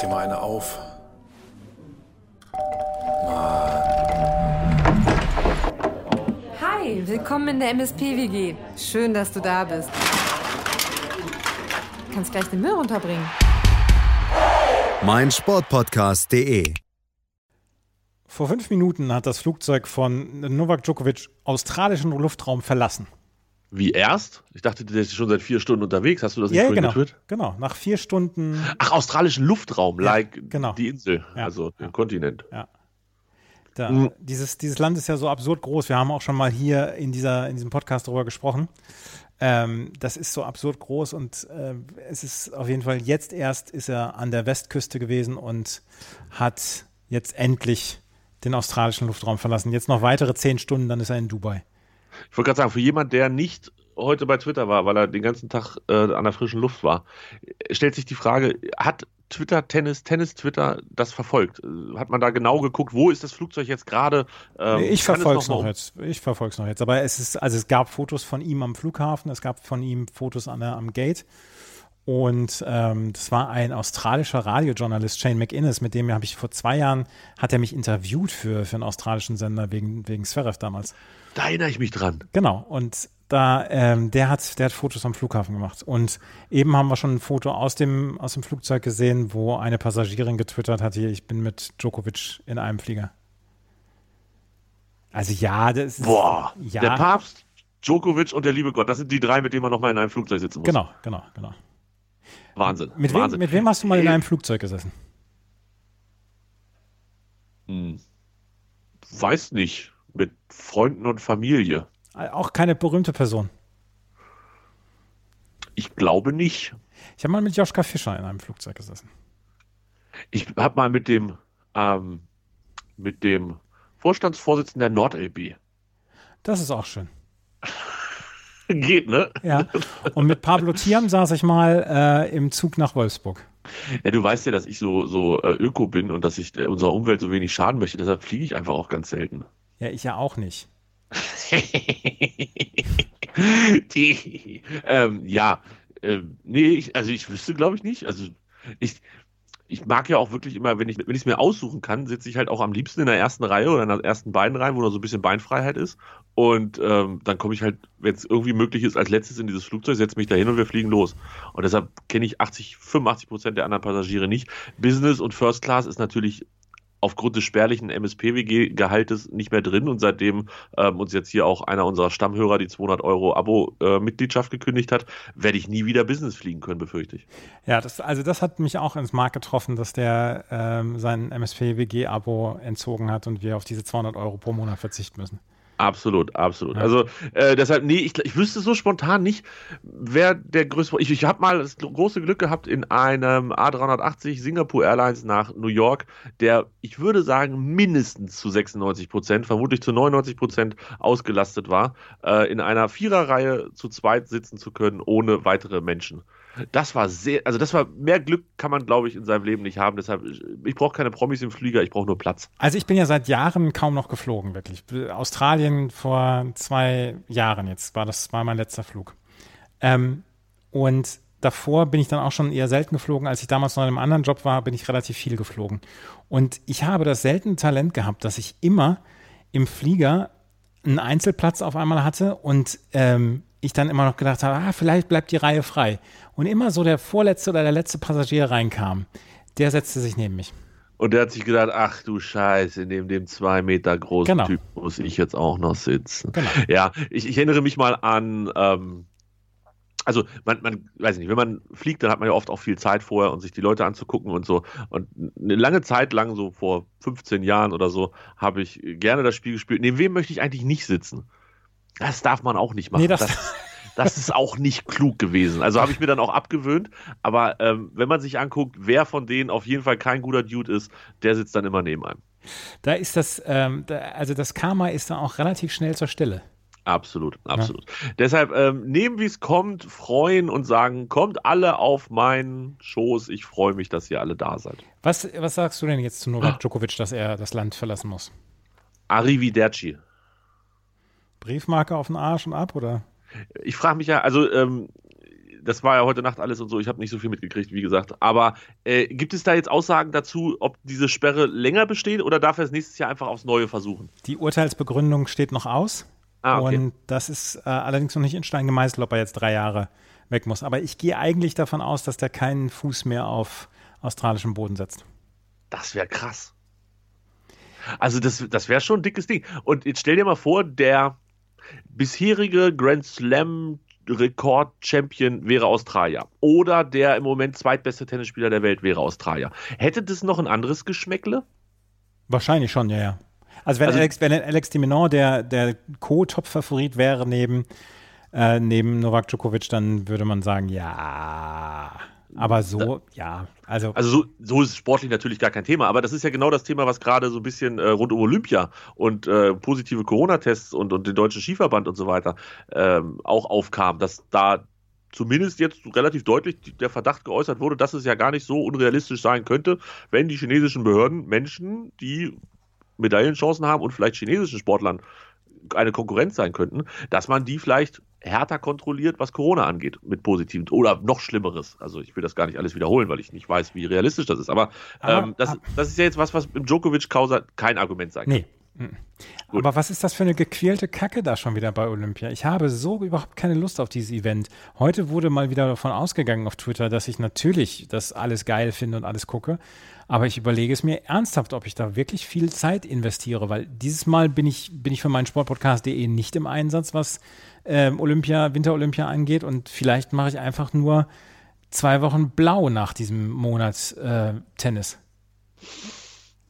dir mal eine auf. Hi, willkommen in der MSP-WG. Schön, dass du da bist. Du kannst gleich den Müll runterbringen. mein Sportpodcast.de. Vor fünf Minuten hat das Flugzeug von Novak Djokovic australischen Luftraum verlassen. Wie erst? Ich dachte, der ist schon seit vier Stunden unterwegs. Hast du das nicht Ja, vorhin genau. getwittert? Genau. Nach vier Stunden. Ach, australischen Luftraum, Ja, like genau. die Insel, Ja. also den Kontinent. Da, Mhm. dieses, dieses Land ist ja so absurd groß. Wir haben auch schon mal hier in, dieser, in diesem Podcast darüber gesprochen. Ähm, das ist so absurd groß und äh, es ist auf jeden Fall jetzt erst ist er an der Westküste gewesen und hat jetzt endlich den australischen Luftraum verlassen. Jetzt noch weitere zehn Stunden, dann ist er in Dubai. Ich wollte gerade sagen, für jemand, der nicht heute bei Twitter war, weil er den ganzen Tag äh, an der frischen Luft war, stellt sich die Frage, hat Twitter, Tennis, Tennis, Twitter das verfolgt? Äh, Hat man da genau geguckt, wo ist das Flugzeug jetzt gerade? Ähm, ich verfolge es noch mal- jetzt. Ich verfolge es noch jetzt. Aber es ist, also es gab Fotos von ihm am Flughafen, es gab von ihm Fotos an der, am Gate. Und ähm, das war ein australischer Radiojournalist, Shane McInnes, mit dem habe ich vor zwei Jahren, hat er mich interviewt für, für einen australischen Sender wegen, wegen Zverev damals. Da erinnere ich mich dran. Genau. Und da, ähm, der hat, der hat Fotos am Flughafen gemacht. Und eben haben wir schon ein Foto aus dem, aus dem Flugzeug gesehen, wo eine Passagierin getwittert hat, hier, ich bin mit Djokovic in einem Flieger. Also ja, das ist, Boah, ja, der Papst, Djokovic und der liebe Gott, das sind die drei, mit denen man nochmal in einem Flugzeug sitzen muss. Genau, genau, genau. Wahnsinn. Mit wem, Wahnsinn. mit wem hast du mal in Äh, einem Flugzeug gesessen? Hm. Weiß nicht. Mit Freunden und Familie. Auch keine berühmte Person. Ich glaube nicht. Ich habe mal mit Joschka Fischer in einem Flugzeug gesessen. Ich habe mal mit dem, ähm, mit dem Vorstandsvorsitzenden der NordLB. Das ist auch schön. Geht, ne? Ja. Und mit Pablo Thiam saß ich mal äh, im Zug nach Wolfsburg. Ja, du weißt ja, dass ich so, so äh, öko bin und dass ich äh, unserer Umwelt so wenig schaden möchte. Deshalb fliege ich einfach auch ganz selten. Ja, ich ja auch nicht. Die, ähm, ja, ähm, nee, ich, also ich wüsste, glaube ich, nicht. Also ich, ich mag ja auch wirklich immer, wenn ich es mir aussuchen kann, sitze ich halt auch am liebsten in der ersten Reihe oder in der ersten beiden Reihen, wo noch so ein bisschen Beinfreiheit ist. Und ähm, dann komme ich halt, wenn es irgendwie möglich ist, als letztes in dieses Flugzeug, setze mich da hin und wir fliegen los. Und deshalb kenne ich 80, 85 Prozent der anderen Passagiere nicht. Business und First Class ist natürlich aufgrund des spärlichen MSPWG-Gehaltes nicht mehr drin und seitdem ähm, uns jetzt hier auch einer unserer Stammhörer die 200 Euro Abo-Mitgliedschaft gekündigt hat, werde ich nie wieder Business fliegen können, befürchte ich. Ja, das, also das hat mich auch ins Mark getroffen, dass der ähm, sein MSP-WG-Abo entzogen hat und wir auf diese 200 Euro pro Monat verzichten müssen. Absolut, absolut. Ja. Also äh, deshalb, nee, ich, ich wüsste so spontan nicht, wer der größte. Ich, ich habe mal das große Glück gehabt in einem A380 Singapore Airlines nach New York, der, ich würde sagen, mindestens zu 96 Prozent, vermutlich zu 99 Prozent ausgelastet war, äh, in einer Viererreihe zu zweit sitzen zu können, ohne weitere Menschen. Das war sehr, also das war mehr Glück kann man, glaube ich, in seinem Leben nicht haben. Deshalb, ich, brauche keine Promis im Flieger, ich brauche nur Platz. Also ich bin ja seit Jahren kaum noch geflogen, wirklich. Australien vor zwei Jahren jetzt war das war mein letzter Flug. Ähm, und davor bin ich dann auch schon eher selten geflogen. Als ich damals noch in einem anderen Job war, bin ich relativ viel geflogen. Und ich habe das seltene Talent gehabt, dass ich immer im Flieger einen Einzelplatz auf einmal hatte und ähm, ich dann immer noch gedacht habe, ah, vielleicht bleibt die Reihe frei. Und immer so der vorletzte oder der letzte Passagier reinkam, der setzte sich neben mich. Und der hat sich gedacht, ach du Scheiße, neben dem zwei Meter großen Genau. Typ muss ich jetzt auch noch sitzen. Genau. Ja, ich, ich erinnere mich mal an, ähm, also man, man, weiß nicht, wenn man fliegt, dann hat man ja oft auch viel Zeit vorher und sich die Leute anzugucken und so. Und eine lange Zeit lang, so vor 15 Jahren oder so, habe ich gerne das Spiel gespielt. Neben wem möchte ich eigentlich nicht sitzen? Das darf man auch nicht machen. Nee, das- das, das ist auch nicht klug gewesen. Also habe ich mir dann auch abgewöhnt. Aber ähm, wenn man sich anguckt, wer von denen auf jeden Fall kein guter Dude ist, der sitzt dann immer neben einem. Da ist das, ähm, da, also das Karma ist da auch relativ schnell zur Stelle. Absolut, absolut. Deshalb ähm, nehmen, wie es kommt, freuen und sagen, kommt alle auf meinen Schoß. Ich freue mich, dass ihr alle da seid. Was, was sagst du denn jetzt zu Novak Djokovic, dass er das Land verlassen muss? Arrivederci. Briefmarke auf den Arsch und ab oder? Ich frage mich ja, also ähm, das war ja heute Nacht alles und so, ich habe nicht so viel mitgekriegt, wie gesagt. Aber äh, gibt es da jetzt Aussagen dazu, ob diese Sperre länger besteht oder darf er es nächstes Jahr einfach aufs Neue versuchen? Die Urteilsbegründung steht noch aus. Ah, okay. Und das ist äh, allerdings noch nicht in Stein gemeißelt, ob er jetzt drei Jahre weg muss. Aber ich gehe eigentlich davon aus, dass der keinen Fuß mehr auf australischem Boden setzt. Das wäre krass. Also das, das wäre schon ein dickes Ding. Und jetzt stell dir mal vor, der bisherige Grand Slam Rekord-Champion wäre Australier. Oder der im Moment zweitbeste Tennisspieler der Welt wäre Australier. Hätte das noch ein anderes Geschmäckle? Wahrscheinlich schon, ja, ja. Also wenn, also, Alex, wenn Alex Dimenon der, der Co-Top-Favorit wäre neben, äh, neben Novak Djokovic, dann würde man sagen, ja. Aber so, ja, also. Also so, so ist sportlich natürlich gar kein Thema, aber das ist ja genau das Thema, was gerade so ein bisschen äh, rund um Olympia und äh, positive Corona-Tests und, und den deutschen Skiverband und so weiter ähm, auch aufkam, dass da zumindest jetzt relativ deutlich der Verdacht geäußert wurde, dass es ja gar nicht so unrealistisch sein könnte, wenn die chinesischen Behörden Menschen, die Medaillenchancen haben und vielleicht chinesischen Sportlern eine Konkurrenz sein könnten, dass man die vielleicht härter kontrolliert, was Corona angeht, mit positiven oder noch Schlimmeres. Also ich will das gar nicht alles wiederholen, weil ich nicht weiß, wie realistisch das ist. Aber, Aber ähm, das, das, ist ja jetzt was, was im Djokovic-Causa kein Argument sein kann. Nee. Mhm. Aber was ist das für eine gequälte Kacke da schon wieder bei Olympia? Ich habe so überhaupt keine Lust auf dieses Event. Heute wurde mal wieder davon ausgegangen auf Twitter, dass ich natürlich das alles geil finde und alles gucke. Aber ich überlege es mir ernsthaft, ob ich da wirklich viel Zeit investiere, weil dieses Mal bin ich, bin ich für meinen Sportpodcast.de nicht im Einsatz, was ähm, Olympia, Winter-Olympia angeht. Und vielleicht mache ich einfach nur zwei Wochen blau nach diesem Monat äh, Tennis.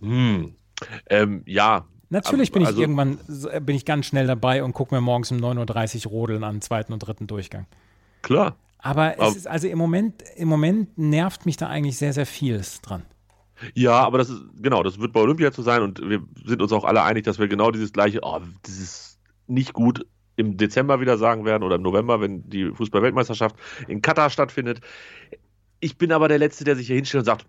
Hm. Ähm, ja, Natürlich bin ich also, irgendwann bin ich ganz schnell dabei und gucke mir morgens um 9.30 Uhr Rodeln an, zweiten und dritten Durchgang. Klar. Aber es ist also im Moment, im Moment nervt mich da eigentlich sehr, sehr vieles dran. Ja, aber das ist, genau, das wird bei Olympia zu sein und wir sind uns auch alle einig, dass wir genau dieses gleiche, oh, das ist nicht gut im Dezember wieder sagen werden oder im November, wenn die Fußball-Weltmeisterschaft in Katar stattfindet. Ich bin aber der Letzte, der sich hier hinstellt und sagt,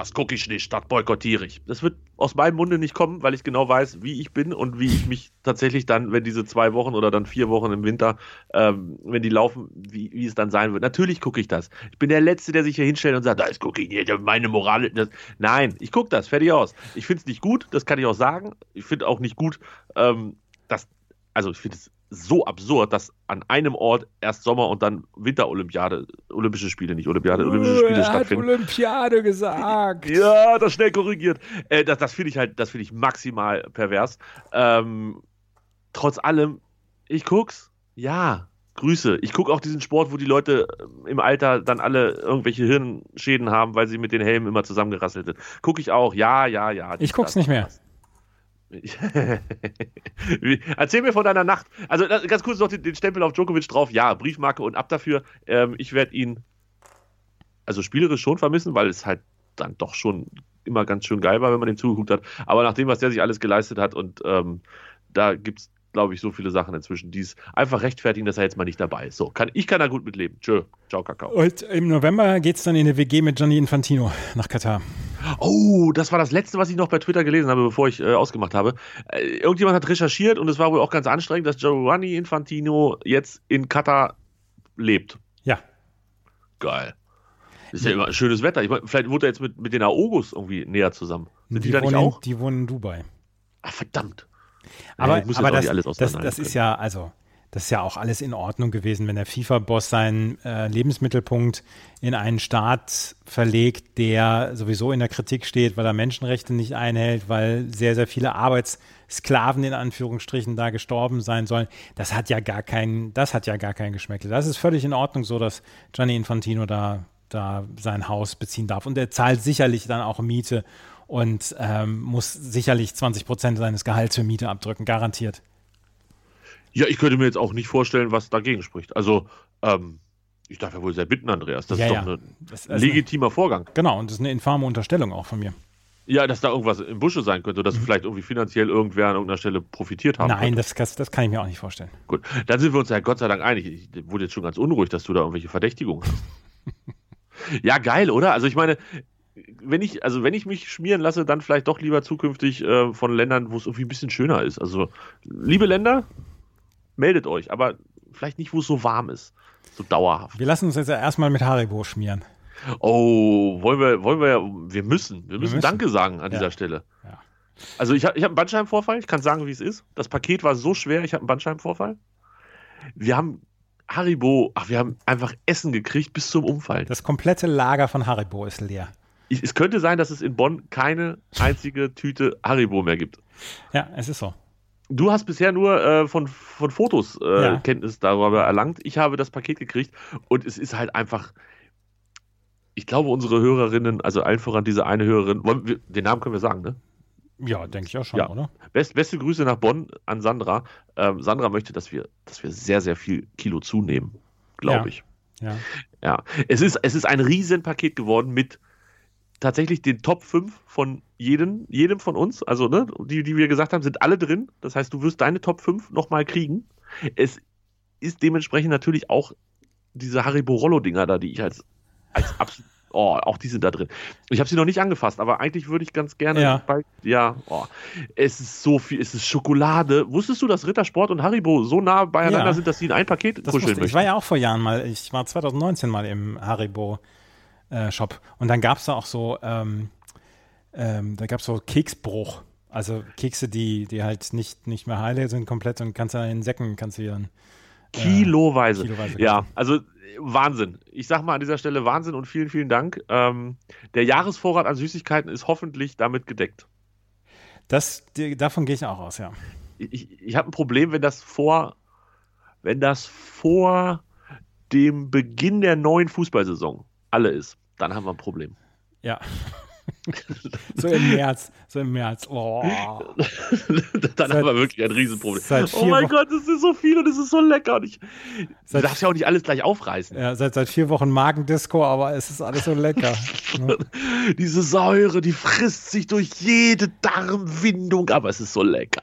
das gucke ich nicht, das boykottiere ich. Das wird aus meinem Munde nicht kommen, weil ich genau weiß, wie ich bin und wie ich mich tatsächlich dann, wenn diese zwei Wochen oder dann vier Wochen im Winter, ähm, wenn die laufen, wie, wie es dann sein wird. Natürlich gucke ich das. Ich bin der Letzte, der sich hier hinstellt und sagt, das gucke ich nicht, meine Moral. Das. Nein, ich gucke das, fertig aus. Ich finde es nicht gut, das kann ich auch sagen. Ich finde auch nicht gut, ähm, dass, also ich finde es so absurd, dass an einem Ort erst Sommer und dann Winterolympiade, Olympische Spiele, nicht Olympiade, Olympische Spiele er stattfinden. Hat Olympiade gesagt. Ja, das schnell korrigiert. Äh, das das finde ich halt, das finde ich maximal pervers. Ähm, trotz allem, ich guck's, ja, Grüße. Ich gucke auch diesen Sport, wo die Leute im Alter dann alle irgendwelche Hirnschäden haben, weil sie mit den Helmen immer zusammengerasselt sind. Gucke ich auch, ja, ja, ja. Ich guck's nicht mehr. Erzähl mir von deiner Nacht. Also ganz kurz noch den, den, Stempel auf Djokovic drauf. Ja, Briefmarke und ab dafür. Ähm, ich werde ihn also spielerisch schon vermissen, weil es halt dann doch schon immer ganz schön geil war, wenn man ihm zugeguckt hat. Aber nach dem, was der sich alles geleistet hat und ähm, da gibt es glaube ich, so viele Sachen inzwischen, die es einfach rechtfertigen, dass er jetzt mal nicht dabei ist. So, kann, ich kann da gut mit leben. Tschö, ciao, Kakao. Und im November geht es dann in eine WG mit Gianni Infantino nach Katar. Oh, das war das Letzte, was ich noch bei Twitter gelesen habe, bevor ich äh, ausgemacht habe. Äh, irgendjemand hat recherchiert und es war wohl auch ganz anstrengend, dass Giovanni Infantino jetzt in Katar lebt. Ja. Geil. ist ja immer ein schönes Wetter. Ich mein, vielleicht wohnt er jetzt mit, mit den Aogos irgendwie näher zusammen. Sind die, die da nicht auch? die wohnen in Dubai. Ach, verdammt. Aber, ja, aber das, das, das ist ja, also, das ist ja auch alles in Ordnung gewesen, wenn der FIFA-Boss seinen äh, Lebensmittelpunkt in einen Staat verlegt, der sowieso in der Kritik steht, weil er Menschenrechte nicht einhält, weil sehr, sehr viele Arbeitssklaven in Anführungsstrichen da gestorben sein sollen. Das hat ja gar kein, das hat ja gar kein Geschmäckle. Das ist völlig in Ordnung so, dass Gianni Infantino da, da sein Haus beziehen darf. Und er zahlt sicherlich dann auch Miete und ähm, muss sicherlich 20 Prozent seines Gehalts für Miete abdrücken, garantiert. Ja, ich könnte mir jetzt auch nicht vorstellen, was dagegen spricht. Also, ähm, ich darf ja wohl sehr bitten, Andreas. Das ja, ist doch ja. ein legitimer eine, Vorgang. Genau, und das ist eine infame Unterstellung auch von mir. Ja, dass da irgendwas im Busche sein könnte, dass mhm. vielleicht irgendwie finanziell irgendwer an irgendeiner Stelle profitiert haben Nein, das, das, kann ich mir auch nicht vorstellen. Gut, dann sind wir uns ja Gott sei Dank einig. Ich wurde jetzt schon ganz unruhig, dass du da irgendwelche Verdächtigungen hast. ja, geil, oder? Also ich meine, wenn ich, also wenn ich mich schmieren lasse, dann vielleicht doch lieber zukünftig äh, von Ländern, wo es irgendwie ein bisschen schöner ist. Also, liebe Länder, meldet euch, aber vielleicht nicht, wo es so warm ist. So dauerhaft. Wir lassen uns jetzt ja erstmal mit Haribo schmieren. Oh, wollen wir, wollen wir, wir müssen, wir müssen, müssen. Danke sagen an Ja. dieser Stelle. Ja. Also ich habe ich hab einen Bandscheibenvorfall, ich kann sagen, wie es ist. Das Paket war so schwer, ich habe einen Bandscheibenvorfall. Wir haben Haribo, ach, wir haben einfach Essen gekriegt bis zum Umfallen. Das komplette Lager von Haribo ist leer. Ich, es könnte sein, dass es in Bonn keine einzige Tüte Haribo mehr gibt. Ja, es ist so. Du hast bisher nur äh, von, von Fotos äh, Ja. Kenntnis darüber erlangt. Ich habe das Paket gekriegt und es ist halt einfach. Ich glaube, unsere Hörerinnen, also allen voran diese eine Hörerin, wir, den Namen können wir sagen, ne? Ja, denke ich auch schon, Ja. oder? Best, beste Grüße nach Bonn an Sandra. Ähm, Sandra möchte, dass wir, dass wir sehr, sehr viel Kilo zunehmen, glaube Ja. ich. Ja. Ja, es ist, es ist ein Riesenpaket geworden mit tatsächlich den Top 5 von jedem, jedem von uns. Also, ne, die, die wir gesagt haben, sind alle drin. Das heißt, du wirst deine Top 5 nochmal kriegen. Es ist dementsprechend natürlich auch diese Haribo Rollo-Dinger da, die ich als, als absolut. Oh, auch die sind da drin. Ich habe sie noch nicht angefasst, aber eigentlich würde ich ganz gerne. Ja. Bei, ja, oh. Es ist so viel, es ist Schokolade. Wusstest du, dass Rittersport und Haribo so nah beieinander Ja. sind, dass sie in ein Paket Das kuscheln ich möchten? war ja auch vor Jahren mal, ich war 2019 mal im Haribo-Shop und dann gab es da auch so, ähm, ähm, da gab es so Keksbruch. Also Kekse, die, die halt nicht, nicht mehr heile sind komplett und kannst du in Säcken, kannst du dann Kiloweise. kiloweise ja, kaufen. also äh, Wahnsinn. Ich sag mal an dieser Stelle Wahnsinn und vielen, vielen Dank. Ähm, der Jahresvorrat an Süßigkeiten ist hoffentlich damit gedeckt. Das, die, davon gehe ich auch aus, ja. Ich, ich habe ein Problem, wenn das vor, wenn das vor dem Beginn der neuen Fußballsaison alle ist, dann haben wir ein Problem. Ja. so im März, so im März. Oh. dann Seit- haben wir wirklich ein Riesenproblem. Oh mein Wochen- Gott, es ist so viel und es ist so lecker. Und ich, du Seit- darfst ja auch nicht alles gleich aufreißen. Ja, seit, seit vier Wochen Magendisco, aber es ist alles so lecker. Ne? Diese Säure, die frisst sich durch jede Darmwindung, aber es ist so lecker.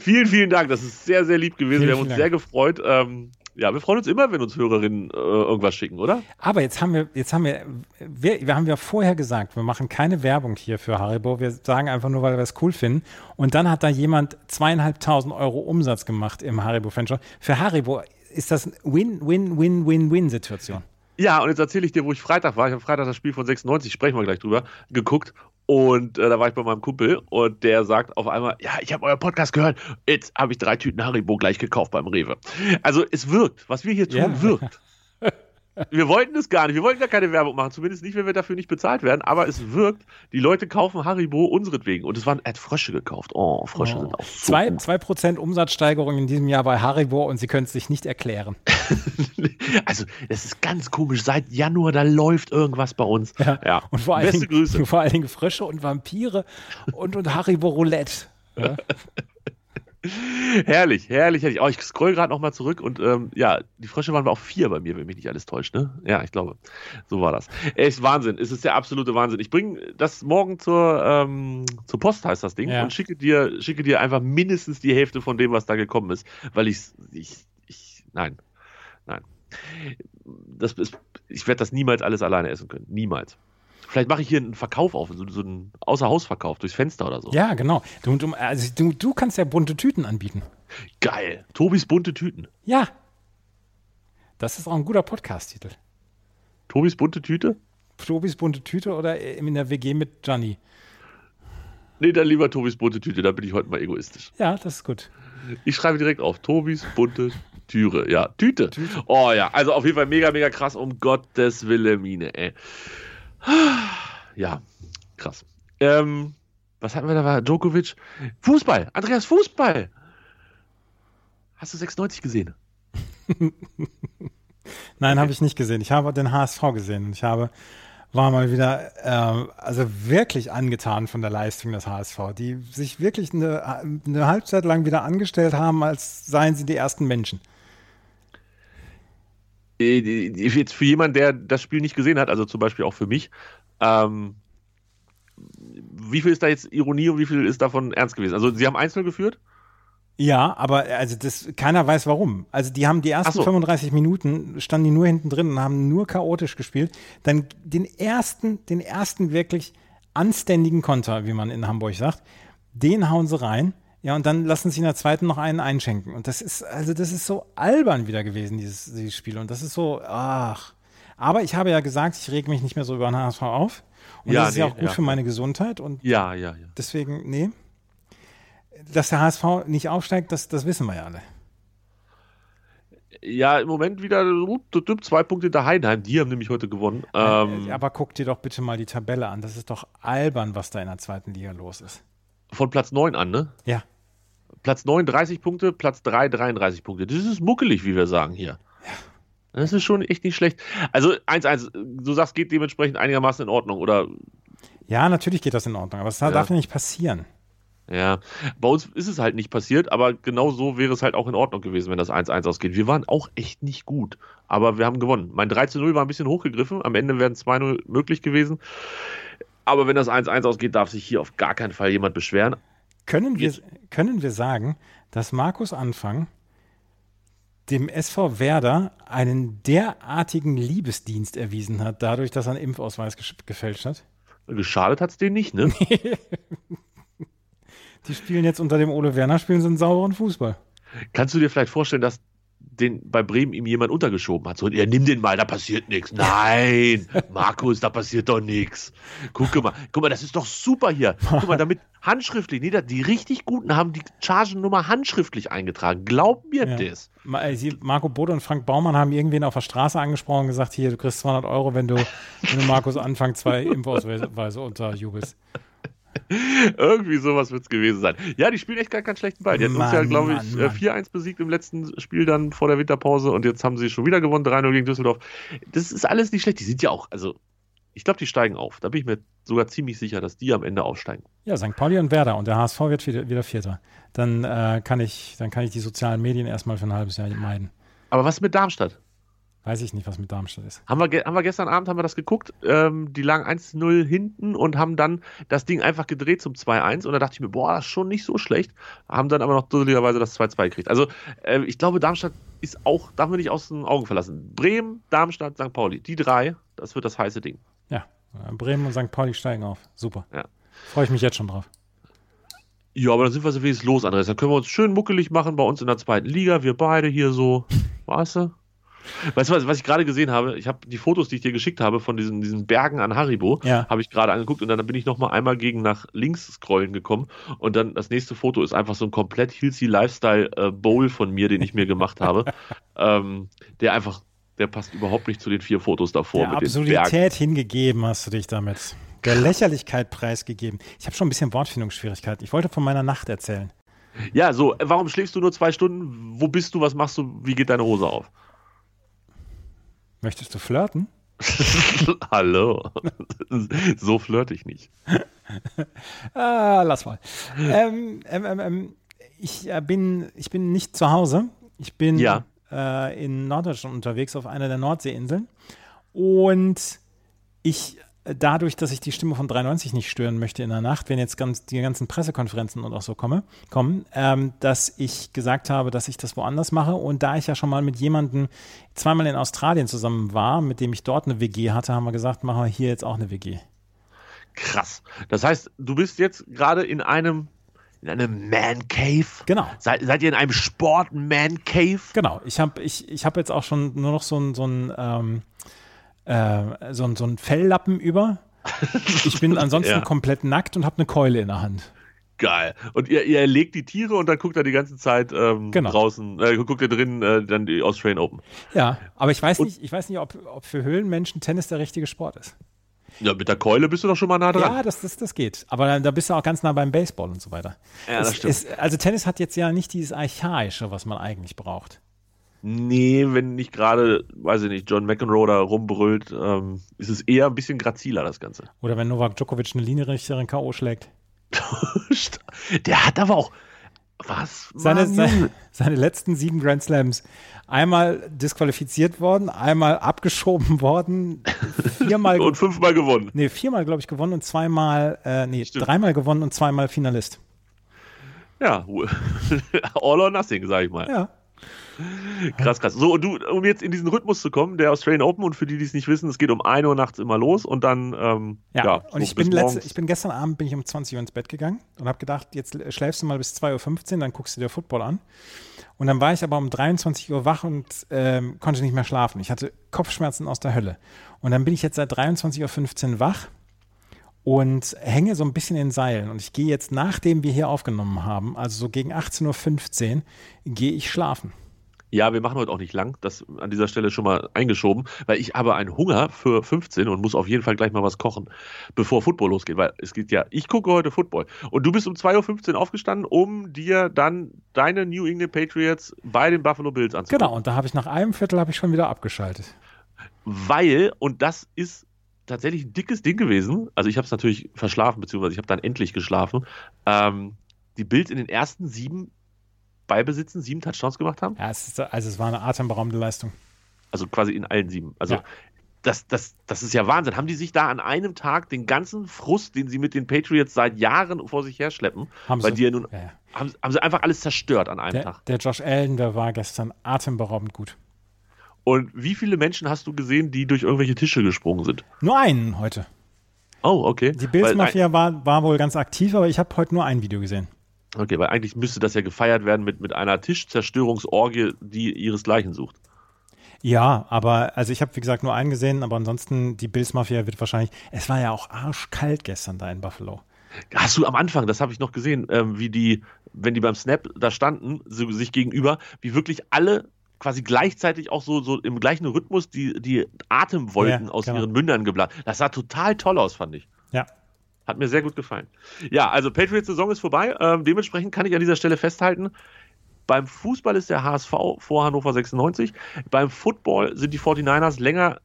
vielen, vielen Dank. Das ist sehr, sehr lieb gewesen. Vielen, wir haben uns vielen sehr Dank. gefreut. Ähm, ja, wir freuen uns immer, wenn uns Hörerinnen äh, irgendwas schicken, oder? Aber jetzt haben wir, jetzt haben wir, wir, wir haben ja vorher gesagt, wir machen keine Werbung hier für Haribo. Wir sagen einfach nur, weil wir es cool finden. Und dann hat da jemand zweieinhalbtausend Euro Umsatz gemacht im Haribo-Fanshop. Für Haribo ist das eine Win-Win-Win-Win-Win-Situation. Ja, und jetzt erzähle ich dir, wo ich Freitag war. Ich habe Freitag das Spiel von 96, sprechen wir gleich drüber, geguckt. Und äh, da war ich bei meinem Kumpel und der sagt auf einmal, ja, ich habe euer Podcast gehört, jetzt habe ich drei Tüten Haribo gleich gekauft beim Rewe. Also es wirkt, was wir hier tun, Ja. wirkt. Wir wollten es gar nicht, wir wollten gar keine Werbung machen, zumindest nicht, wenn wir dafür nicht bezahlt werden, aber es wirkt, die Leute kaufen Haribo unseretwegen und es waren, er hat Frösche gekauft. Oh, Frösche sind auch so Zwei, gut. zwei Prozent Umsatzsteigerung in diesem Jahr bei Haribo und sie können es sich nicht erklären. Also, es ist ganz komisch. Seit Januar, da läuft irgendwas bei uns. Ja. Und vor allen, Beste Dingen, Grüße. vor allen Dingen Frösche und Vampire und, und Haribo Roulette. Ja? Herrlich, herrlich, herrlich. Oh, ich scroll gerade nochmal zurück und ähm, ja, die Frösche waren auch vier bei mir, wenn mich nicht alles täuscht, ne? Ja, ich glaube, so war das. Echt Wahnsinn, es ist der absolute Wahnsinn. Ich bringe das morgen zur, ähm, zur Post, heißt das Ding, Ja. und schicke dir, schicke dir einfach mindestens die Hälfte von dem, was da gekommen ist, weil ich, ich, ich, nein, nein. Das ist, ich werde das niemals alles alleine essen können, niemals. Vielleicht mache ich hier einen Verkauf auf, so, so einen Außerhausverkauf durchs Fenster oder so. Ja, genau. Du, du, also du, du kannst ja bunte Tüten anbieten. Geil. Tobis bunte Tüten. Ja. Das ist auch ein guter Podcast-Titel. Tobis bunte Tüte? Tobis bunte Tüte oder in der WG mit Gianni. Nee, dann lieber Tobis bunte Tüte, da bin ich heute mal egoistisch. Ja, das ist gut. Ich schreibe direkt auf, Tobis bunte Türe. Ja, Tüte. Oh ja, also auf jeden Fall mega, mega krass, um Gottes Wilhelmine, ey. Ja, krass. Ähm, was hatten wir da? Djokovic? Fußball, Andreas, Fußball. Hast du 96 gesehen? Nein, habe ich nicht gesehen. Ich habe den HSV gesehen. Ich habe, war mal wieder, ähm, also wirklich angetan von der Leistung des HSV, die sich wirklich eine, eine Halbzeit lang wieder angestellt haben, als seien sie die ersten Menschen. Jetzt für jemanden, der das Spiel nicht gesehen hat, also zum Beispiel auch für mich, ähm, wie viel ist da jetzt Ironie und wie viel ist davon ernst gewesen? Also, sie haben einzeln geführt? Ja, aber also das, keiner weiß warum. Also die haben die ersten so. 35 Minuten, standen die nur hinten drin und haben nur chaotisch gespielt. Dann den ersten, den ersten wirklich anständigen Konter, wie man in Hamburg sagt, den hauen sie rein. Ja, und dann lassen sie in der zweiten noch einen einschenken. Und das ist, also das ist so albern wieder gewesen, dieses, dieses Spiel. Und das ist so, ach. Aber ich habe ja gesagt, ich rege mich nicht mehr so über den HSV auf. Und Ja, das ist ja nee, auch gut ja. für meine Gesundheit. Und Ja, ja, ja. deswegen, nee. Dass der HSV nicht aufsteigt, das, das wissen wir ja alle. Ja, im Moment wieder zwei Punkte hinter Heidenheim. Die haben nämlich heute gewonnen. Ähm, Äh, Aber guck dir doch bitte mal die Tabelle an. Das ist doch albern, was da in der zweiten Liga los ist. von Platz 9 an, ne? Ja. Platz 9 30 Punkte, Platz 3 33 Punkte. Das ist muckelig, wie wir sagen hier. Das ist schon echt nicht schlecht. Also 1-1, du sagst, geht dementsprechend einigermaßen in Ordnung, oder? Ja, natürlich geht das in Ordnung, aber das darf ja nicht passieren. Ja, bei uns ist es halt nicht passiert, aber genau so wäre es halt auch in Ordnung gewesen, wenn das 1-1 ausgeht. Wir waren auch echt nicht gut, aber wir haben gewonnen. Mein 3-0 war ein bisschen hochgegriffen, am Ende wären 2-0 möglich gewesen. Aber wenn das 1-1 ausgeht, darf sich hier auf gar keinen Fall jemand beschweren. Können wir, können wir sagen, dass Markus Anfang dem SV Werder einen derartigen Liebesdienst erwiesen hat, dadurch, dass er einen Impfausweis gefälscht hat? Geschadet hat es denen nicht, ne? Die spielen jetzt unter dem Ole Werner, spielen sie einen sauberen Fußball. Kannst du dir vielleicht vorstellen, dass den bei Bremen ihm jemand untergeschoben hat? So, ja, nimm den mal, da passiert nichts. Nein, Markus, da passiert doch nichts. Guck mal, guck mal, das ist doch super hier. Guck mal, damit handschriftlich, nee, die richtig Guten haben die Chargennummer handschriftlich eingetragen. Glaub mir Ja. das. Marco Bode und Frank Baumann haben irgendwen auf der Straße angesprochen und gesagt, hier, du kriegst 200 Euro, wenn du, wenn du Markus Anfang zwei Impfausweise unterjubelst. Irgendwie sowas wird es gewesen sein. Ja, die spielen echt gar keinen schlechten Ball. Die hatten uns ja, Mann, glaube ich, Mann, äh, Mann. 4-1 besiegt im letzten Spiel dann vor der Winterpause und jetzt haben sie schon wieder gewonnen, 3-0 gegen Düsseldorf. Das ist alles nicht schlecht. Die sind ja auch, also ich glaube, die steigen auf. Da bin ich mir sogar ziemlich sicher, dass die am Ende aufsteigen. Ja, St. Pauli und Werder und der HSV wird wieder, wieder Vierter. Dann, äh, kann ich, dann kann ich die sozialen Medien erstmal für ein halbes Jahr meiden. Aber was mit Darmstadt? Weiß ich nicht, was mit Darmstadt ist. Haben wir, haben wir gestern Abend haben wir das geguckt. Ähm, die lagen 1-0 hinten und haben dann das Ding einfach gedreht zum 2-1. Und da dachte ich mir, boah, das ist schon nicht so schlecht. Haben dann aber noch dusseligerweise das 2-2 gekriegt. Also äh, ich glaube, Darmstadt ist auch, darf man nicht aus den Augen verlassen. Bremen, Darmstadt, St. Pauli. Die drei, das wird das heiße Ding. Ja, Bremen und St. Pauli steigen auf. Super. Ja. Freue ich mich jetzt schon drauf. Ja, aber dann sind wir so wenigstens los, Andreas. Dann können wir uns schön muckelig machen bei uns in der zweiten Liga. Wir beide hier so. Weißt du? Weißt du, was, was ich gerade gesehen habe? Ich habe die Fotos, die ich dir geschickt habe von diesen, diesen Bergen an Haribo, Ja. habe ich gerade angeguckt und dann bin ich noch mal einmal gegen nach links scrollen gekommen und dann das nächste Foto ist einfach so ein komplett Hilsey Lifestyle äh, Bowl von mir, den ich mir gemacht habe, ähm, der einfach, der passt überhaupt nicht zu den vier Fotos davor Der mit. Absurdität hingegeben hast du dich damit. Der Lächerlichkeit preisgegeben. Ich habe schon ein bisschen Wortfindungsschwierigkeiten. Ich wollte von meiner Nacht erzählen. Ja, so, warum schläfst du nur zwei Stunden? Wo bist du? Was machst du? Wie geht deine Hose auf? Möchtest du flirten? Hallo. so flirte ich nicht. Ah, lass mal. ähm, ähm, ähm, ähm, ich, äh, bin, ich bin nicht zu Hause. Ich bin Ja. äh, in Norddeutschland unterwegs auf einer der Nordseeinseln. Und ich, dadurch, dass ich die Stimme von 93 nicht stören möchte in der Nacht, wenn jetzt ganz, die ganzen Pressekonferenzen und auch so komme, kommen, ähm, dass ich gesagt habe, dass ich das woanders mache. Und da ich ja schon mal mit jemandem zweimal in Australien zusammen war, mit dem ich dort eine WG hatte, haben wir gesagt, machen wir hier jetzt auch eine WG. Krass. Das heißt, du bist jetzt gerade in einem in einem Man Cave. Genau. Seid, seid ihr in einem Sport Man Cave? Genau, ich habe ich, ich hab jetzt auch schon nur noch so ein, so ein, ähm, äh, so ein, so ein Felllappen über. Ich bin ansonsten Ja. komplett nackt und habe eine Keule in der Hand. Geil. Und ihr, ihr erlegt die Tiere und dann guckt er die ganze Zeit ähm, Genau. draußen, äh, guckt ihr drin äh, dann die Australian Open. Ja, aber ich weiß Und- nicht, ich weiß nicht, ob, ob für Höhlenmenschen Tennis der richtige Sport ist. Ja, mit der Keule bist du doch schon mal nah dran. Ja, das, das, das geht. Aber da, da bist du auch ganz nah beim Baseball und so weiter. Ja, das es, stimmt. Es, also Tennis hat jetzt ja nicht dieses Archaische, was man eigentlich braucht. Nee, wenn nicht gerade, weiß ich nicht, John McEnroe da rumbrüllt, ähm, ist es eher ein bisschen graziler, das Ganze. Oder wenn Novak Djokovic eine Linienrichterin K.O. schlägt. Der hat aber auch. Was? Seine, seine, seine letzten sieben Grand Slams. Einmal disqualifiziert worden, einmal abgeschoben worden, viermal, Und fünfmal gewonnen. nee, viermal, glaube ich, gewonnen und zweimal, äh, nee, Stimmt. dreimal gewonnen und zweimal Finalist. Ja, all or nothing, sag ich mal. Ja. Krass, krass. So, und du, um jetzt in diesen Rhythmus zu kommen, der Australian Open und für die, die es nicht wissen, es geht um 1 Uhr nachts immer los und dann, ähm, Ja, ja, und so ich bin, letzte, ich bin gestern Abend bin ich um 20 Uhr ins Bett gegangen und habe gedacht, jetzt schläfst du mal bis 2.15 Uhr, dann guckst du dir Football an. Und dann war ich aber um 23 Uhr wach und ähm, konnte nicht mehr schlafen. Ich hatte Kopfschmerzen aus der Hölle. Und dann bin ich jetzt seit 23.15 Uhr wach und hänge so ein bisschen in Seilen. Und ich gehe jetzt, nachdem wir hier aufgenommen haben, also so gegen 18.15 Uhr, gehe ich schlafen. Ja, wir machen heute auch nicht lang, das an dieser Stelle schon mal eingeschoben, weil ich habe einen Hunger für 15 und muss auf jeden Fall gleich mal was kochen, bevor Football losgeht, weil es geht ja, ich gucke heute Football und du bist um 2.15 Uhr aufgestanden, um dir dann deine New England Patriots bei den Buffalo Bills anzugucken. Genau, und da habe ich nach einem Viertel habe ich schon wieder abgeschaltet. Weil, und das ist tatsächlich ein dickes Ding gewesen, also ich habe es natürlich verschlafen, beziehungsweise ich habe dann endlich geschlafen, ähm, die Bills in den ersten sieben Ballbesitzen sieben Touchdowns gemacht haben. Ja, es ist, also es war eine atemberaubende Leistung. Also quasi in allen sieben. Also Ja. das, das, das ist ja Wahnsinn. Haben die sich da an einem Tag den ganzen Frust, den sie mit den Patriots seit Jahren vor sich herschleppen, Haben weil sie. ja nun, Ja, ja. haben, haben sie einfach alles zerstört an einem Der, Tag. der Josh Allen, der war gestern atemberaubend gut. Und wie viele Menschen hast du gesehen, die durch irgendwelche Tische gesprungen sind? Nur einen heute. Oh, okay. Die Bills-Mafia war, war wohl ganz aktiv, aber ich habe heute nur ein Video gesehen. Okay, weil eigentlich müsste das ja gefeiert werden mit, mit einer Tischzerstörungsorgie, die ihresgleichen sucht. Ja, aber also ich habe wie gesagt nur einen gesehen, aber ansonsten die Bills-Mafia wird wahrscheinlich. Es war ja auch arschkalt gestern da in Buffalo. Hast du am Anfang, das habe ich noch gesehen, ähm, wie die, wenn die beim Snap da standen, so, sich gegenüber, wie wirklich alle quasi gleichzeitig auch so, so im gleichen Rhythmus die, die Atemwolken Ja, aus genau. ihren Mündern geblasen. Das sah total toll aus, fand ich. Ja. Hat mir sehr gut gefallen. Ja, also Patriots-Saison ist vorbei. Ähm, dementsprechend kann ich an dieser Stelle festhalten, beim Fußball ist der HSV vor Hannover 96. Beim Football sind die 49ers länger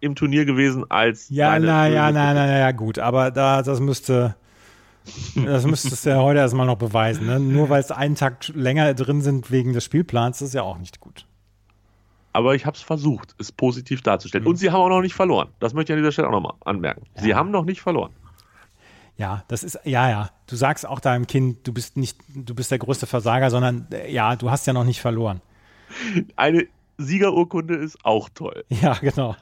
im Turnier gewesen als Ja, na, ja, na, na, na, ja, gut, aber da, das müsste, das müsstest du ja heute erstmal noch beweisen. Ne? Nur weil es einen Tag länger drin sind wegen des Spielplans, ist ja auch nicht gut. Aber ich habe es versucht, es positiv darzustellen. Mhm. Und sie haben auch noch nicht verloren. Das möchte ich an dieser Stelle auch nochmal anmerken. Sie Ja. haben noch nicht verloren. Ja, das ist, ja, ja. Du sagst auch deinem Kind, du bist nicht, du bist der größte Versager, sondern äh, ja, du hast ja noch nicht verloren. Eine Siegerurkunde ist auch toll. Ja, genau.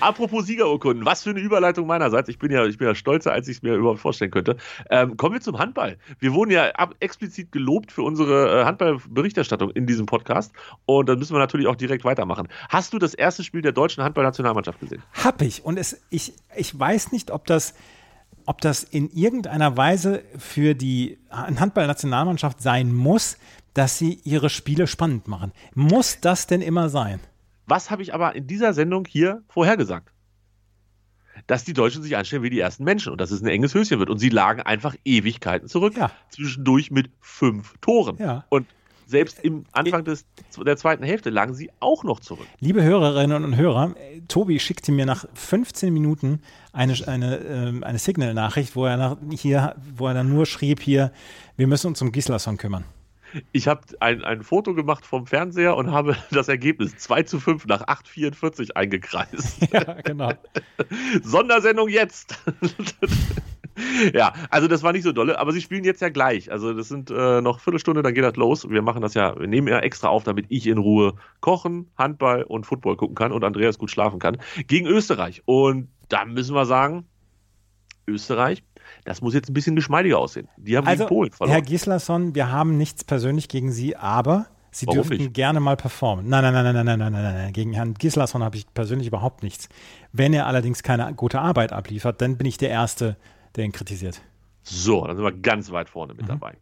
Apropos Siegerurkunden, was für eine Überleitung meinerseits. Ich bin ja, ich bin ja stolzer, als ich es mir überhaupt vorstellen könnte. Ähm, kommen wir zum Handball. Wir wurden ja ab, explizit gelobt für unsere äh, Handballberichterstattung in diesem Podcast. Und dann müssen wir natürlich auch direkt weitermachen. Hast du das erste Spiel der deutschen Handballnationalmannschaft gesehen? Hab ich. Und es, ich, ich weiß nicht, ob das, ob das in irgendeiner Weise für die Handballnationalmannschaft sein muss, dass sie ihre Spiele spannend machen. Muss das denn immer sein? Was habe ich aber in dieser Sendung hier vorhergesagt? Dass die Deutschen sich anstellen wie die ersten Menschen und dass es ein enges Höschen wird. Und sie lagen einfach Ewigkeiten zurück. Ja. Zwischendurch mit fünf Toren. Ja. Und selbst im Anfang des, der zweiten Hälfte lagen sie auch noch zurück. Liebe Hörerinnen und Hörer, äh, Tobi schickte mir nach 15 Minuten eine, eine, ähm, eine Signal-Nachricht, wo er nach, hier, wo er dann nur schrieb hier, wir müssen uns um Gislason kümmern. Ich habe ein, ein Foto gemacht vom Fernseher und habe das Ergebnis 2 zu 5 nach 8,44 eingekreist. ja, genau. Sondersendung jetzt. ja, also das war nicht so dolle, aber sie spielen jetzt ja gleich. Also das sind äh, noch Viertelstunde, dann geht das los. Wir machen das ja, wir nehmen ja extra auf, damit ich in Ruhe kochen, Handball und Football gucken kann und Andreas gut schlafen kann. Gegen Österreich. Und da müssen wir sagen, Österreich, das muss jetzt ein bisschen geschmeidiger aussehen. Die haben Also, gegen Polen verloren. Herr Gislason, wir haben nichts persönlich gegen Sie, aber Sie Warum dürften nicht? gerne mal performen. Nein, nein, nein, nein, nein, nein, nein, nein, nein. Gegen Herrn Gislason habe ich persönlich überhaupt nichts. Wenn er allerdings keine gute Arbeit abliefert, dann bin ich der Erste, der ihn kritisiert. So, dann sind wir ganz weit vorne Mhm. mit dabei.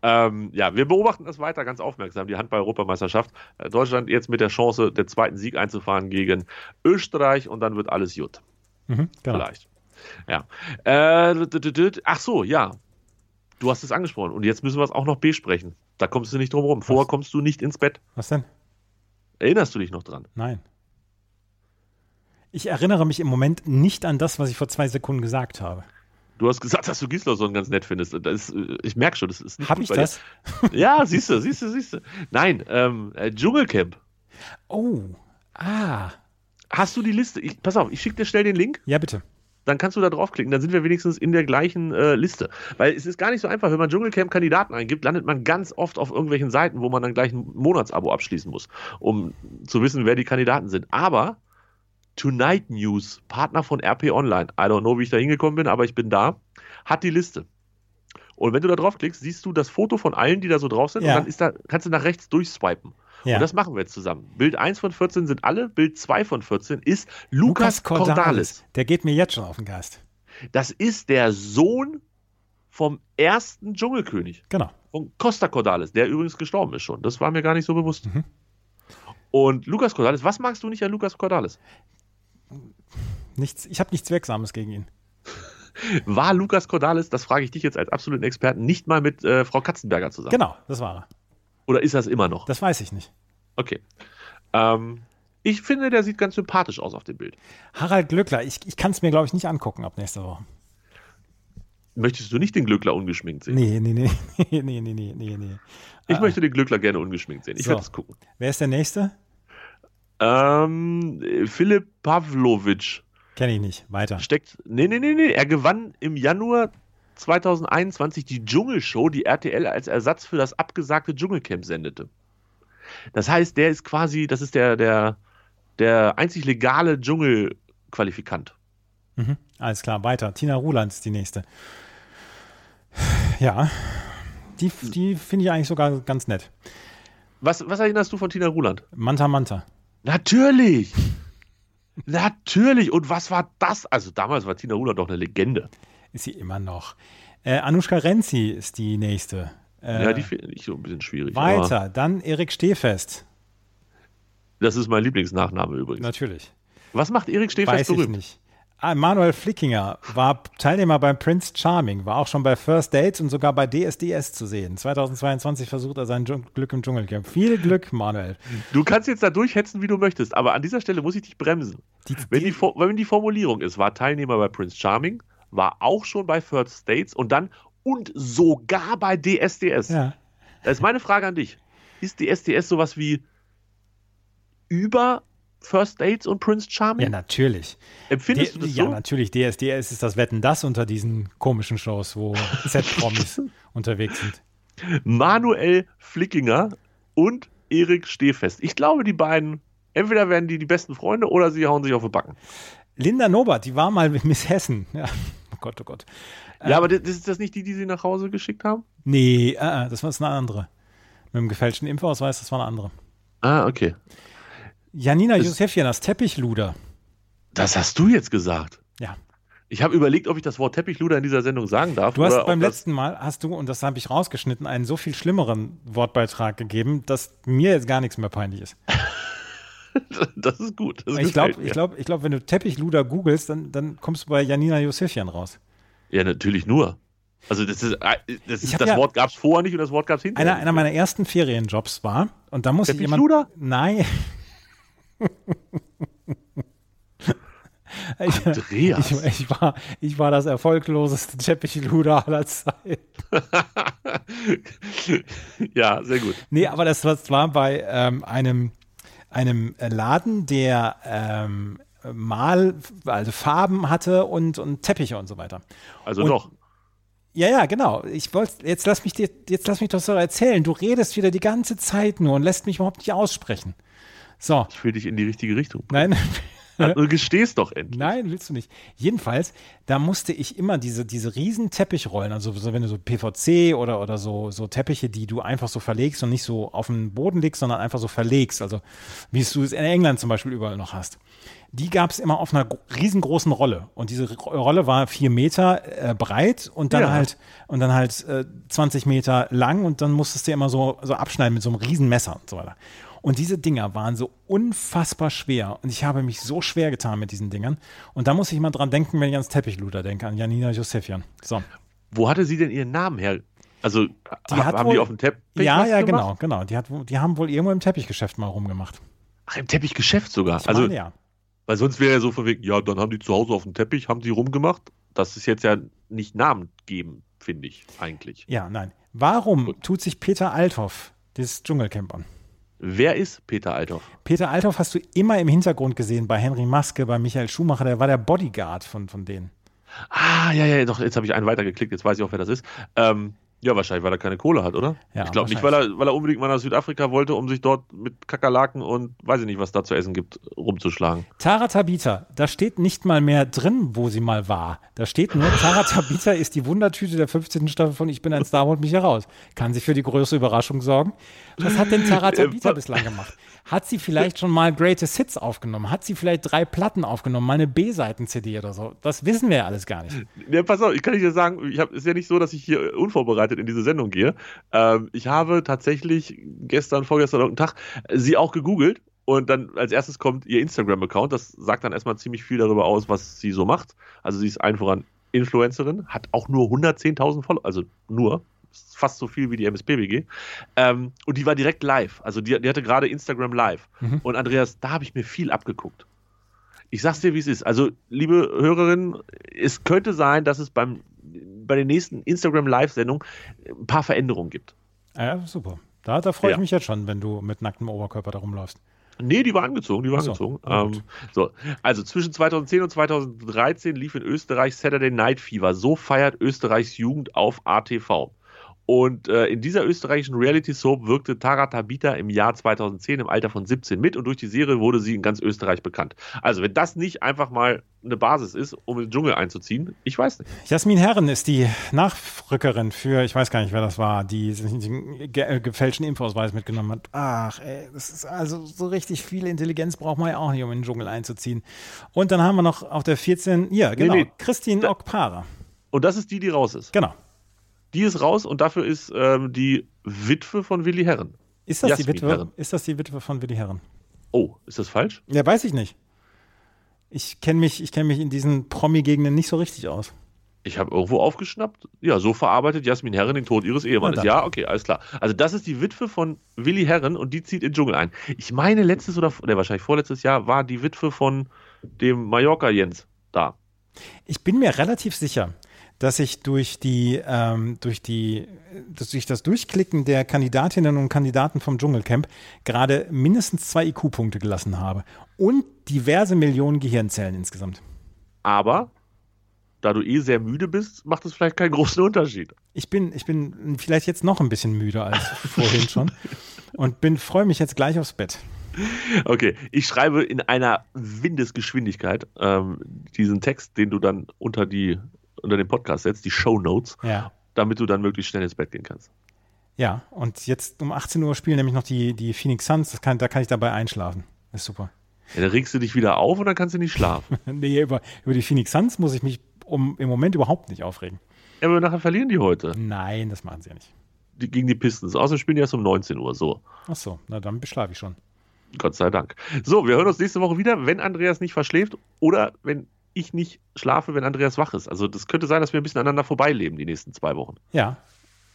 Ähm, ja, wir beobachten das weiter ganz aufmerksam, die Handball-Europameisterschaft. Äh, Deutschland jetzt mit der Chance, den zweiten Sieg einzufahren gegen Österreich und dann wird alles gut. Mhm, genau. Vielleicht. Ja. Äh, ach so, ja. Du hast es angesprochen und jetzt müssen wir es auch noch besprechen. Da kommst du nicht drum rum. Vorher kommst du nicht ins Bett. Was denn? Erinnerst du dich noch dran? Nein. Ich erinnere mich im Moment nicht an das, was ich vor zwei Sekunden gesagt habe. Du hast gesagt, dass du Gislason ganz nett findest. Das ist, äh, ich merke schon, das ist nicht Habe gut ich bei dir. das? Ja, siehst du, siehst du, siehst du. Nein, ähm, äh, Dschungelcamp. Oh, ah. Hast du die Liste? Ich, pass auf, ich schicke dir schnell den Link. Ja, bitte. dann kannst du da draufklicken. Dann sind wir wenigstens in der gleichen äh, Liste. Weil es ist gar nicht so einfach, wenn man Dschungelcamp-Kandidaten eingibt, landet man ganz oft auf irgendwelchen Seiten, wo man dann gleich ein Monatsabo abschließen muss, um zu wissen, wer die Kandidaten sind. Aber Tonight News, Partner von RP Online, I don't know, wie ich da hingekommen bin, aber ich bin da, hat die Liste. Und wenn du da draufklickst, siehst du das Foto von allen, die da so drauf sind, Ja. und dann da, kannst du nach rechts durchswipen. Ja. Und das machen wir jetzt zusammen. Bild 1 von 14 sind alle, Bild 2 von 14 ist Lukas, Cordalis. Der geht mir jetzt schon auf den Geist. Das ist der Sohn vom ersten Dschungelkönig, Genau. von Costa Cordalis, der übrigens gestorben ist schon. Das war mir gar nicht so bewusst. Mhm. Und Lukas Cordalis, was magst du nicht an Lukas Cordalis? nichts, ich habe nichts Wirksames gegen ihn. War Lukas Cordalis, das frage ich dich jetzt als absoluten Experten, nicht mal mit äh, Frau Katzenberger zusammen? Genau, das war er. Oder ist das immer noch? Das weiß ich nicht. Okay. Ähm, ich finde, der sieht ganz sympathisch aus auf dem Bild. Harald Glöckler, ich, ich kann es mir, glaube ich, nicht angucken ab nächster Woche. Möchtest du nicht den Glöckler ungeschminkt sehen? Nee, nee, nee, nee, nee, nee, nee, nee. Ich ah. möchte den Glöckler gerne ungeschminkt sehen. Ich so. werde es gucken. Wer ist der Nächste? Ähm, äh, Philipp Pavlovic Kenne ich nicht. Weiter. steckt. Nee, nee, nee, nee. Er gewann im Januar 2021 die Dschungelshow, die RTL als Ersatz für das abgesagte Dschungelcamp sendete. Das heißt, der ist quasi, das ist der, der, der einzig legale Dschungelqualifikant. Mhm. Alles klar, weiter. Tina Ruland ist die Nächste. Ja, die, die finde ich eigentlich sogar ganz nett. Was, was erinnerst du von Tina Ruland? Manta Manta. Natürlich! Natürlich! Und was war das? Also damals war Tina Ruland doch eine Legende. Ist sie immer noch. Äh, Anushka Renzi ist die Nächste. Äh, ja, die finde ich so ein bisschen schwierig. weiter, dann Erik Stehfest. Das ist mein Lieblingsnachname übrigens. Natürlich. Was macht Erik Stehfest Weiß ich berühmt? nicht. Ah, Manuel Flickinger war Teilnehmer beim Prince Charming, war auch schon bei First Dates und sogar bei DSDS zu sehen. 2022 versucht er sein Glück im Dschungelcamp. Viel Glück, Manuel. Du kannst jetzt da durchhetzen, wie du möchtest, aber an dieser Stelle muss ich dich bremsen. Die, Wenn die, die, For- wenn die Formulierung ist, war Teilnehmer bei Prince Charming, war auch schon bei First States und dann und sogar bei DSDS. ja. Da ist meine Frage an dich. Ist DSDS sowas wie über First Dates und Prince Charming? ja, natürlich. Empfindest D- du das ja, so? natürlich. DSDS ist das Wetten das unter diesen komischen Shows, wo Set-Promis unterwegs sind. Manuel Flickinger und Erik Stehfest. Ich glaube, die beiden, entweder werden die die besten Freunde oder sie hauen sich auf die Backen. Linda Nobert, die war mal Miss Hessen. Ja. Oh Gott, oh Gott. Ja, aber das, ist das nicht die, die sie nach Hause geschickt haben? Nee, äh, das war eine andere. Mit dem gefälschten Impfausweis, das war eine andere. Ah, okay. Janina Josefian, das Teppichluder. Das hast du jetzt gesagt. Ja. Ich habe überlegt, ob ich das Wort Teppichluder in dieser Sendung sagen darf. Du hast beim letzten Mal, hast du, und das habe ich rausgeschnitten, einen so viel schlimmeren Wortbeitrag gegeben, dass mir jetzt gar nichts mehr peinlich ist. Das ist gut. Das Ich glaube, ich glaub, ich glaub, wenn du Teppichluder googelst, dann, dann kommst du bei Janina Josefian raus. Ja, natürlich nur. Also das ist, äh, das, ist, das ja- Wort gab es vorher nicht und das Wort gab es hinterher. Einer, einer meiner ersten Ferienjobs war, und da muss ich jemand. Teppichluder? Nein. ich, Andreas. ich, ich, war, ich war das erfolgloseste Teppichluder aller Zeiten. ja, sehr gut. Nee, aber das, das war bei ähm, einem, einem Laden, der ähm, mal also Farben hatte und, und Teppiche und so weiter. Also Und- doch. Ja, ja, genau. Ich wollte jetzt lass mich dir, jetzt lass mich doch so erzählen. Du redest wieder die ganze Zeit nur und lässt mich überhaupt nicht aussprechen. So, Ich will dich in die richtige Richtung. nein, Du gestehst doch endlich. nein, willst du nicht. Jedenfalls, da musste ich immer diese, diese riesen Teppichrollen, also so, wenn du so PVC oder, oder so, so Teppiche, die du einfach so verlegst und nicht so auf den Boden legst, sondern einfach so verlegst, also wie es du es in England zum Beispiel überall noch hast. Die gab es immer auf einer gro- riesengroßen Rolle. Und diese Ro- Rolle war vier Meter äh, breit und dann Ja. halt und dann halt äh, 20 Meter lang und dann musstest du immer so, so abschneiden mit so einem riesen Messer und so weiter. Und diese Dinger waren so unfassbar schwer. Und ich habe mich so schwer getan mit diesen Dingern. Und da muss ich immer dran denken, wenn ich ans Teppichluder denke, an Janina Josefian. So. Wo hatte sie denn ihren Namen her? Also Die haben wohl- die auf dem Teppich ja, ja, gemacht? genau, genau. Die, hat, die haben wohl irgendwo im Teppichgeschäft mal rumgemacht. Ach, im Teppichgeschäft sogar. Ich also, meine, ja. weil sonst wäre ja so von wegen, ja, dann haben die zu Hause auf dem Teppich, haben die rumgemacht. Das ist jetzt ja nicht Namen geben, finde ich, eigentlich. Ja, nein. Warum tut sich Peter Althoff das Dschungelcamp an? Wer ist Peter Althoff? Peter Althoff hast du immer im Hintergrund gesehen bei Henry Maske, bei Michael Schumacher, der war der Bodyguard von, von denen. Ah, ja, ja, doch, jetzt habe ich einen weitergeklickt, jetzt weiß ich auch, wer das ist. Ähm, ja, wahrscheinlich, weil er keine Kohle hat, oder? Ja, ich glaube nicht, weil er, weil er unbedingt mal nach Südafrika wollte, um sich dort mit Kakerlaken und weiß ich nicht, was da zu essen gibt, rumzuschlagen. Tara Tabita, da steht nicht mal mehr drin, wo sie mal war. Da steht nur, Tara Tabita ist die Wundertüte der 15. Staffel von Ich bin ein Star, holt mich heraus. Kann sie für die größte Überraschung sorgen? Was hat denn Tara Tabita bislang gemacht? Hat sie vielleicht schon mal Greatest Hits aufgenommen? Hat sie vielleicht drei Platten aufgenommen, mal eine B-Seiten-CD oder so? Das wissen wir ja alles gar nicht. Ja, pass auf, ich kann dir sagen, ich hab, ist ja nicht so, dass ich hier unvorbereitet in diese Sendung gehe. Ähm, ich habe tatsächlich gestern, vorgestern irgendeinen Tag sie auch gegoogelt und dann als erstes kommt ihr Instagram-Account. Das sagt dann erstmal ziemlich viel darüber aus, was sie so macht. Also sie ist allen voran Influencerin, hat auch nur 110.000 Follower, also nur, fast so viel wie die MSPWG. Ähm, und die war direkt live. Also die, die hatte gerade Instagram live. Mhm. Und Andreas, da habe ich mir viel abgeguckt. Ich sag's dir, wie es ist. Also, liebe Hörerinnen, es könnte sein, dass es beim, bei der nächsten Instagram Live-Sendung ein paar Veränderungen gibt. Ja, super. Da, da freue ich Ja. mich jetzt schon, wenn du mit nacktem Oberkörper da rumläufst. Nee, die war angezogen, die war so, angezogen. Ähm, so, also zwischen 2010 und 2013 lief in Österreich Saturday Night Fever. So feiert Österreichs Jugend auf ATV. Und äh, in dieser österreichischen Reality Soap wirkte Tara Tabita im Jahr 2010 im Alter von 17 mit und durch die Serie wurde sie in ganz Österreich bekannt. Also wenn das nicht einfach mal eine Basis ist, um in den Dschungel einzuziehen, ich weiß nicht. Jasmin Herren ist die Nachrückerin für, ich weiß gar nicht, wer das war, die den ge äh, gefälschten Impfausweis mitgenommen hat. Ach, ey, das ist also so richtig viel Intelligenz braucht man ja auch nicht, um in den Dschungel einzuziehen. Und dann haben wir noch auf der 14, ja, genau, nee, Christine da- Okpara. Und das ist die, die raus ist. Genau. Die ist raus und dafür ist ähm, die Witwe von Willi Herren. Ist das, die Jasmin Witwe, Herren. ist das die Witwe von Willi Herren? Oh, ist das falsch? Ja, weiß ich nicht. Ich kenne mich, ich kenn mich in diesen Promi-Gegenden nicht so richtig aus. Ich habe irgendwo aufgeschnappt. Ja, so verarbeitet Jasmin Herren den Tod ihres Ehemannes. Ja, okay, alles klar. Also das ist die Witwe von Willi Herren und die zieht in den Dschungel ein. Ich meine, letztes oder ne, wahrscheinlich vorletztes Jahr war die Witwe von dem Mallorca Jens da. Ich bin mir relativ sicher, dass ich durch die, ähm, durch die, durch das Durchklicken der Kandidatinnen und Kandidaten vom Dschungelcamp gerade mindestens zwei IQ-Punkte gelassen habe und diverse Millionen Gehirnzellen insgesamt. Aber da du eh sehr müde bist, macht es vielleicht keinen großen Unterschied. Ich bin, ich bin vielleicht jetzt noch ein bisschen müder als vorhin schon und bin, freue mich jetzt gleich aufs Bett. Okay, ich schreibe in einer Windesgeschwindigkeit ähm, diesen Text, den du dann unter die unter den Podcast setzt, die Show Notes, Ja. damit du dann möglichst schnell ins Bett gehen kannst. Ja, und jetzt um 18 Uhr spielen nämlich noch die, die Phoenix Suns. Kann, da kann ich dabei einschlafen. Ist super. Ja, dann regst du dich wieder auf und dann kannst du nicht schlafen. Nee, über, über die Phoenix Suns muss ich mich um, im Moment überhaupt nicht aufregen. ja, aber nachher verlieren die heute. Nein, das machen sie ja nicht. Die, gegen die Pistons. Außerdem spielen die erst um 19 Uhr. So, Ach so, na dann beschlafe ich schon. Gott sei Dank. So, wir hören uns nächste Woche wieder, wenn Andreas nicht verschläft oder wenn ich nicht schlafe, wenn Andreas wach ist. Also das könnte sein, dass wir ein bisschen aneinander vorbeileben die nächsten zwei Wochen. Ja,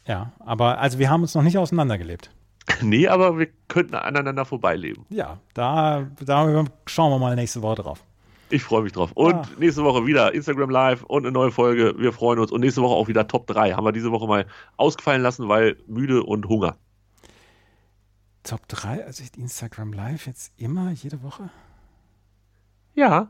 ja, aber also wir haben uns noch nicht auseinandergelebt. nee, aber wir könnten aneinander vorbeileben. Ja, da, da schauen wir mal nächste Woche drauf. Ich freue mich drauf. Und Ah. nächste Woche wieder Instagram Live und eine neue Folge. Wir freuen uns. Und nächste Woche auch wieder Top 3. Haben wir diese Woche mal ausgefallen lassen, weil müde und Hunger. Top 3, also Instagram Live jetzt immer, jede Woche? Ja.